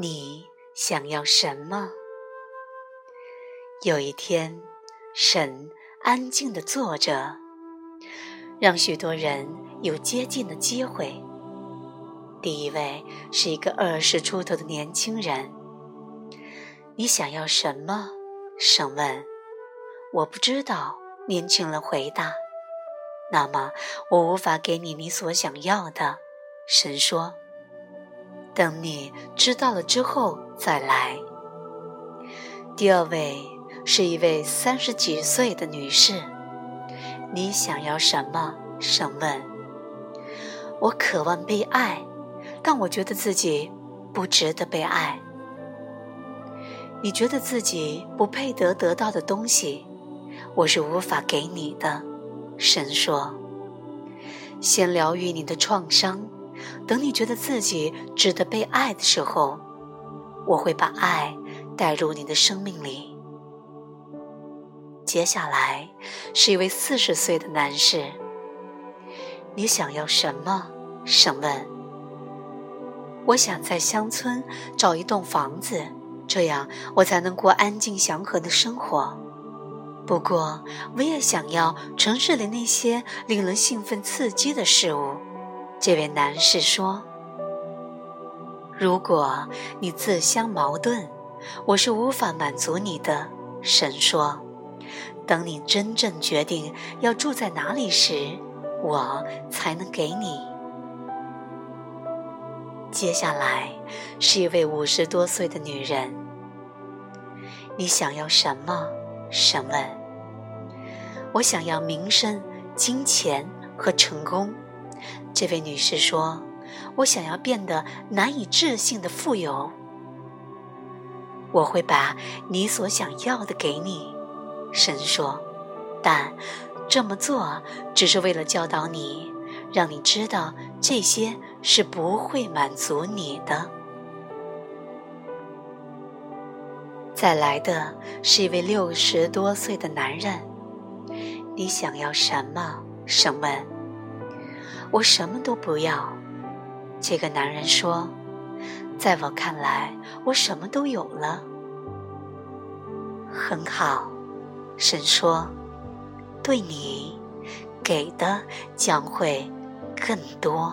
你想要什么？有一天，神安静地坐着，让许多人有接近的机会。第一位是一个二十出头的年轻人。你想要什么？神问。我不知道。年轻人回答。那么，我无法给你你所想要的。神说。等你知道了之后再来。第二位是一位三十几岁的女士。你想要什么？神问。我渴望被爱。但我觉得自己不值得被爱。你觉得自己不配得得到的东西，我是无法给你的。神说：“先疗愈你的创伤，等你觉得自己值得被爱的时候，我会把爱带入你的生命里。”接下来是一位四十岁的男士。你想要什么？审问。我想在乡村找一栋房子，这样我才能过安静祥和的生活。不过，我也想要城市里那些令人兴奋刺激的事物。这位男士说：“如果你自相矛盾，我是无法满足你的。”神说：“等你真正决定要住在哪里时，我才能给你。”接下来是一位五十多岁的女人。你想要什么？神问。我想要名声、金钱和成功。这位女士说：“我想要变得难以置信的富有。”我会把你所想要的给你，神说。但这么做只是为了教导你。让你知道这些是不会满足你的。再来的是一位六十多岁的男人，你想要什么？神问。我什么都不要。这个男人说。在我看来，我什么都有了。很好，神说。对你给的将会。更多。